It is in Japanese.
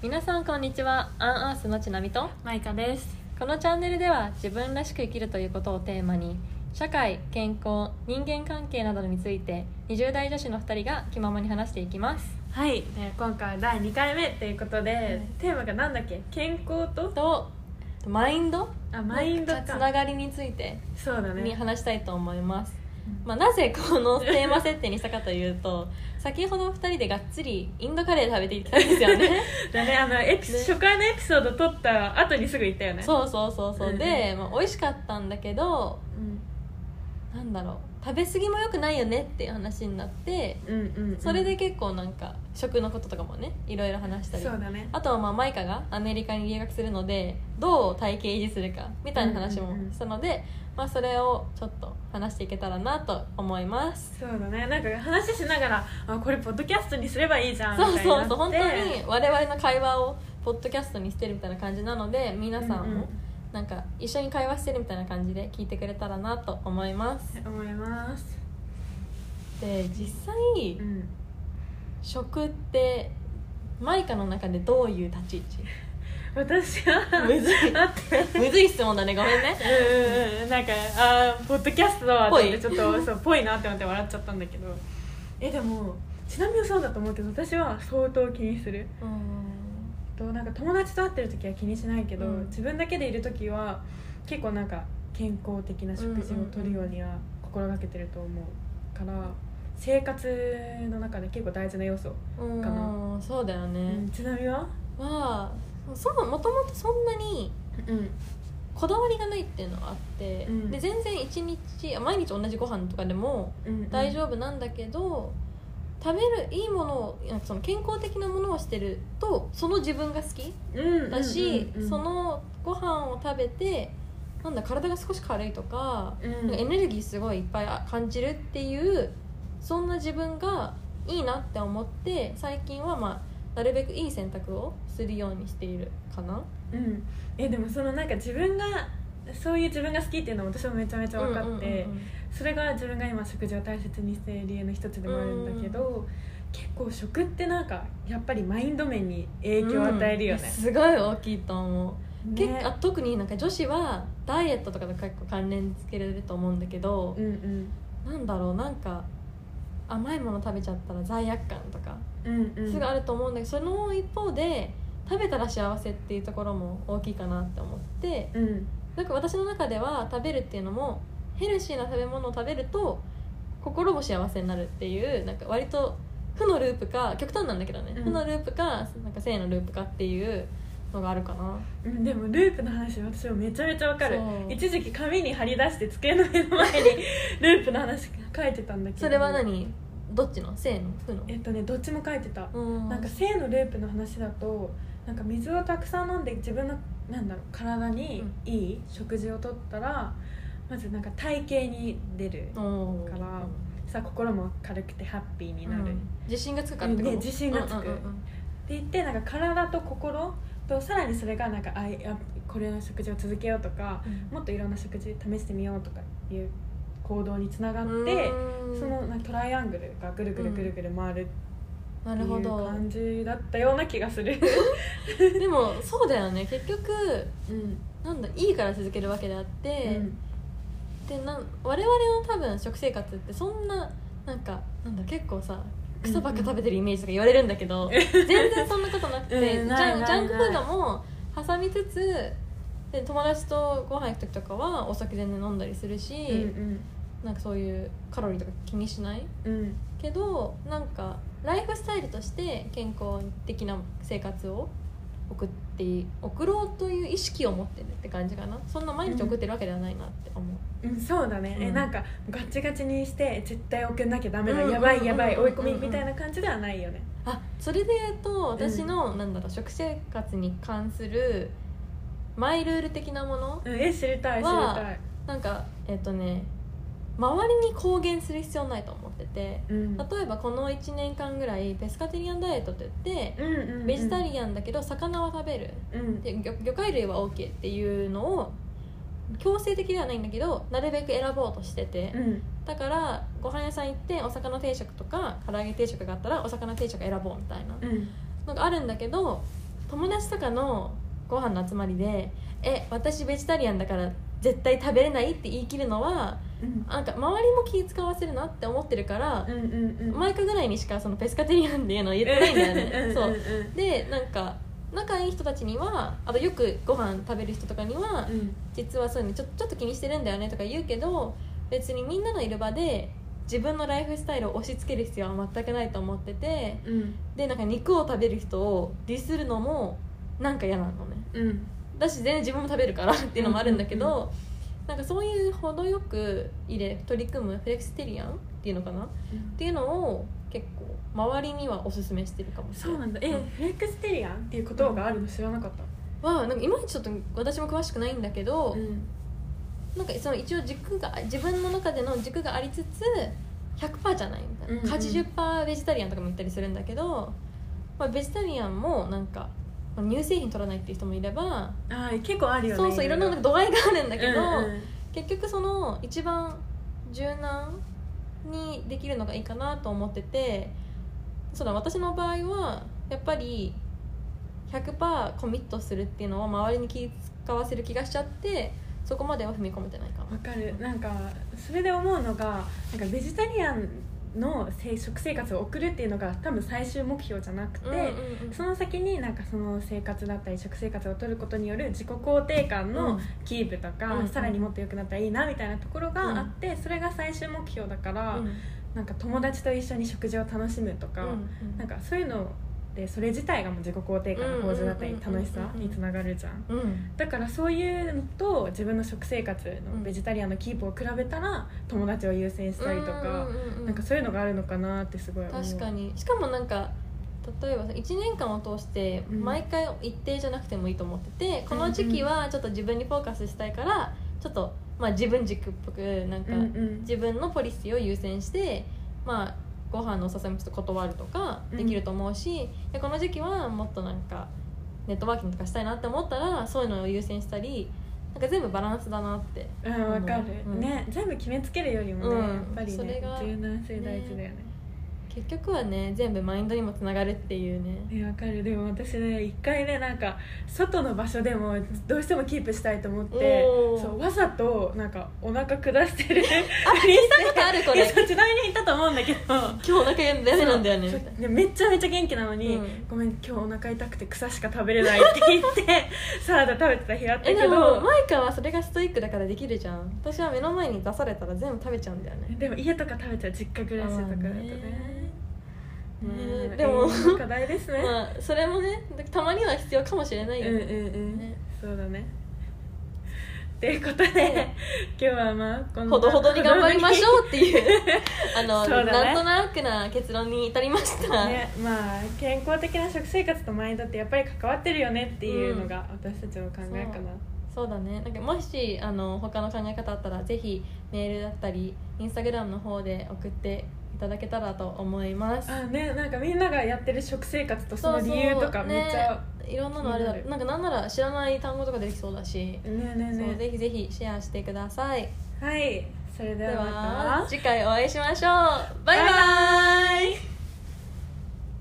皆さんこんにちは。アンアースのちなみと。マイカです。このチャンネルでは自分らしく生きるということをテーマに社会健康人間関係などについて20代女子の2人が気ままに話していきます。はい、で今回は第2回目ということで、い。テーマがなんだっけ？健康と？とマインド？あマインドつなかがりについてそうだにね話したいと思います、まあ、なぜこのテーマ設定にしたかというと先ほど2人でがっつりインドカレー食べていったんですよね。だねあのエピね初回のエピソード撮った後にすぐ行ったよね。そうそうそうそう、うんうん。で、まあ、美味しかったんだけどうん。なんだろう食べ過ぎも良くないよねっていう話になってうんうんうん。それで結構なんか食のこととかもねいろいろ話したり。そうだね。あとはまあマイカがアメリカに留学するのでどう体型維持するかみたいな話もしたので、まあ、それをちょっと話していけたらなと思います。そうだね。なんか話しながらあこれポッドキャストにすればいいじゃんみそうたいになって。そうそう本当に我々の会話をポッドキャストにしてるみたいな感じなので皆さんうんうん。もなんか一緒に会話してるみたいな感じで聞いてくれたらなと思います。思います。で実際うん。食ってマイカの中でどういう立ち位置？私はむずい。待って。むずい質問だねごめんね。うんうんうん。なんかあーポッドキャストだってちょっとそうぽいなって思って笑っちゃったんだけど。えでもちなみにそうだと思うけど私は相当気にするとなんか友達と会ってる時は気にしないけど、うん。自分だけでいる時は結構なんか健康的な食事をとるようには心がけてると思うから生活の中で結構大事な要素、うんかな。うんそうだようねん、ちなみには？はそうもともとそんなにうん。こだわりがないっていうのがあって、うん。で全然一日あ毎日同じご飯とかでもうん。大丈夫なんだけど、食べるいいものをなんかその健康的なものをしてるとその自分が好き夫だし、そ、のご飯を食べてなんだ体が少し軽いとか,、うんかエネルギーすごいいっぱい感じるっていうそんな自分がいいなって思って最近はまあなるべくいい選択をするようにしているかな。うん、えでもそのなんか自分がそういう自分が好きっていうのも私もめちゃめちゃ分かって、うんうんうんうん。それが自分が今食事を大切にしている理由の一つでもあるんだけど、結構食ってなんかやっぱりマインド面に影響を与えるよね。うん、すごい大きいと思う、ね。結構あ特になんか女子はダイエットとかと結構関連付けられると思うんだけどう、んなんだろうなんか甘いもの食べちゃったら罪悪感とかうんうん。うんすぐあると思うんだけど、その一方で食べたら幸せっていうところも大きいかなって思ってうんなんか私の中では食べるっていうのもヘルシーな食べ物を食べると心も幸せになるっていうなんか割と負のループか極端なんだけどね、うん。負のループかなんか正のループかっていうのがあるかな。うんでもループの話私もめちゃめちゃ分かる。そう。一時期紙に貼り出して机の目の前に ループの話書いてたんだけど。それは何？どっちの？正の？負の？えっとねどっちも書いてた。うん。なんか性のループの話だとなんか水をたくさん飲んで自分のなんだろう体にいい食事をとったらまずなんか体型に出るからさ心も軽くてハッピーになる、自信がつくからってこと？ね自信がつく。うんうんうん言ってなんか体と心とさらにそれがなんかあいやこれの食事を続けようとかうん。もっといろんな食事試してみようとかいう行動につながってうん。そのなんかトライアングルがぐるぐるぐるぐる回るなるほど。感じだったような気がする。でもそうだよね。結局うん。なんだいいから続けるわけであって、でなん我々の多分食生活ってそんななんかなんだ結構さ草ばっか食べてるイメージとか言われるんだけど、全然そんなことなくて、うんジャンクフードも挟みつつで友達とご飯行く時とかはお酒全然飲んだりするし、うんなんかそういうカロリーとか気にしないうんうん。けどなんかライフスタイルとして健康的な生活を送って送ろうという意識を持ってるって感じかな。そんな毎日送ってるわけではないなって思う、うん、そうだね、えうん。なんかガチガチにして絶対送んなきゃダメだ、うんやばいやばいうん追い込みみたいな感じではないよね。あそれで言うと私の、なんだろう食生活に関するマイルール的なものうん。え知りたい知りはたい。なんかえっ、とね周りに公言する必要ないと思っててうん。例えばこの1年間ぐらいペスカテリアンダイエットって言ってうんうんうん。ベジタリアンだけど魚は食べる。うん。で魚魚介類は OK っていうのを強制的ではないんだけどなるべく選ぼうとしてて、うん。だからご飯屋さん行ってお魚定食とか唐揚げ定食があったらお魚定食選ぼうみたいなうん。のがあるんだけど友達とかのご飯の集まりで「え私ベジタリアンだから絶対食べれない」って言い切るのはうん。なんか周りも気使わせるなって思ってるからうんうんうん。マイクぐらいにしかそのペスカテリアンっていうのを言ってないんだよね。そう。でなんか仲いい人たちにはあとよくご飯食べる人とかには、うん。実はそういうのちょちょっと気にしてるんだよねとか言うけど別にみんなのいる場で自分のライフスタイルを押し付ける必要は全くないと思っててうん。でなんか肉を食べる人をディスるのもなんか嫌なのね。うんだし全然自分も食べるからっていうのもあるんだけど、うんうんなんかそういう程よく入れ取り組むフレクステリアンっていうのかな？っていうのを結構周りにはおすすめしてるかもしれなそうないんだ。えフレクステリアンっていう言葉があるの知らなかった？はなんかいまいちちょっと私も詳しくないんだけど、うん。なんかその一応軸が自分の中での軸がありつつ100%じゃない？みたいな、うん。うん80%ベジタリアンとかも言ったりするんだけど、まあ、ベジタリアンもなんかまあ乳製品取らないっていう人もいれば、あー結構あるよねそうそういろんな度合いがあるんだけど、うんうん結局その一番柔軟にできるのがいいかなと思っててそうだ私の場合はやっぱり100%コミットするっていうのを周りに気使わせる気がしちゃってそこまでは踏み込めてないかな。わかる。なんかそれで思うのがなんかベジタリアンのせ食生活を送るっていうのが多分最終目標じゃなくて、うんうんうん。その先になんかその生活だったり食生活を取ることによる自己肯定感うのん。キープとか、うんうん。さらにもっと良くなったらいいなみたいなところがあって、それが最終目標だから、うん。なんか友達と一緒に食事を楽しむとか、うんなんかそういうのでそれ自体がもう自己肯定感の向上だったり楽しさにつながるじゃん。うん。だからそういうのと自分の食生活のベジタリアンのキープを比べたら友達を優先したりとか、うんうんうんなんかそういうのがあるのかなってすごい思う。確かに。しかもなんか例えばさ1年間を通してうん。毎回一定じゃなくてもいいと思ってて、この時期はちょっと自分にフォーカスしたいからちょっと、まあ、自分軸っぽくなんか自分のポリシーを優先して、まあ、ご飯のお誘いもちょっと断るとかできると思うし、でこの時期はもっとなんかネットワーキングとかしたいなって思ったらそういうのを優先したりなんか全部バランスだなってうんわかる、う。ん。ね。全部決めつけるよりもね、うん。やっぱりねそれが柔軟性大事だよね結局はね全部マインドにもつながるっていうね。えわかる。でも私ね一回ねなんか外の場所でもどうしてもキープしたいと思ってそうわざとなんかお腹下してるあ 聞いたことあるこれ。ちなみに言ったと思うんだけど。今日お腹ダメなんだよねめっちゃめちゃ元気なのに、うん。ごめん今日お腹痛くて草しか食べれないって言って サラダ食べてた日あったけえでもどマイカはそれがストイックだからできるじゃん。私は目の前に出されたら全部食べちゃうんだよね。でも家とか食べちゃう実家暮らしとかだとねねうん。でも。課題ですね、まあそれもねたまには必要かもしれないようんうんね、うん、ね。そうだね。ということで、今日はまあこんなほどほどに頑張りましょうっていう あの、そうだね。なんとなくな結論に至りました、ねまあ健康的な食生活とマインドってやっぱり関わってるよねっていうのが私たちの考えかな、そうだね。なんかもしあの他の考え方あったらぜひメールだったりインスタグラムの方で送っていただけたらと思います。あねなんかみんながやってる食生活とその理由とかめっちゃいろんなのあれだ。なんかなんなら知らない単語とか出てきそうだし、ねねねぜひぜひシェアしてください。はい。それででは次回お会いしましょう。バイバイ。バイバイ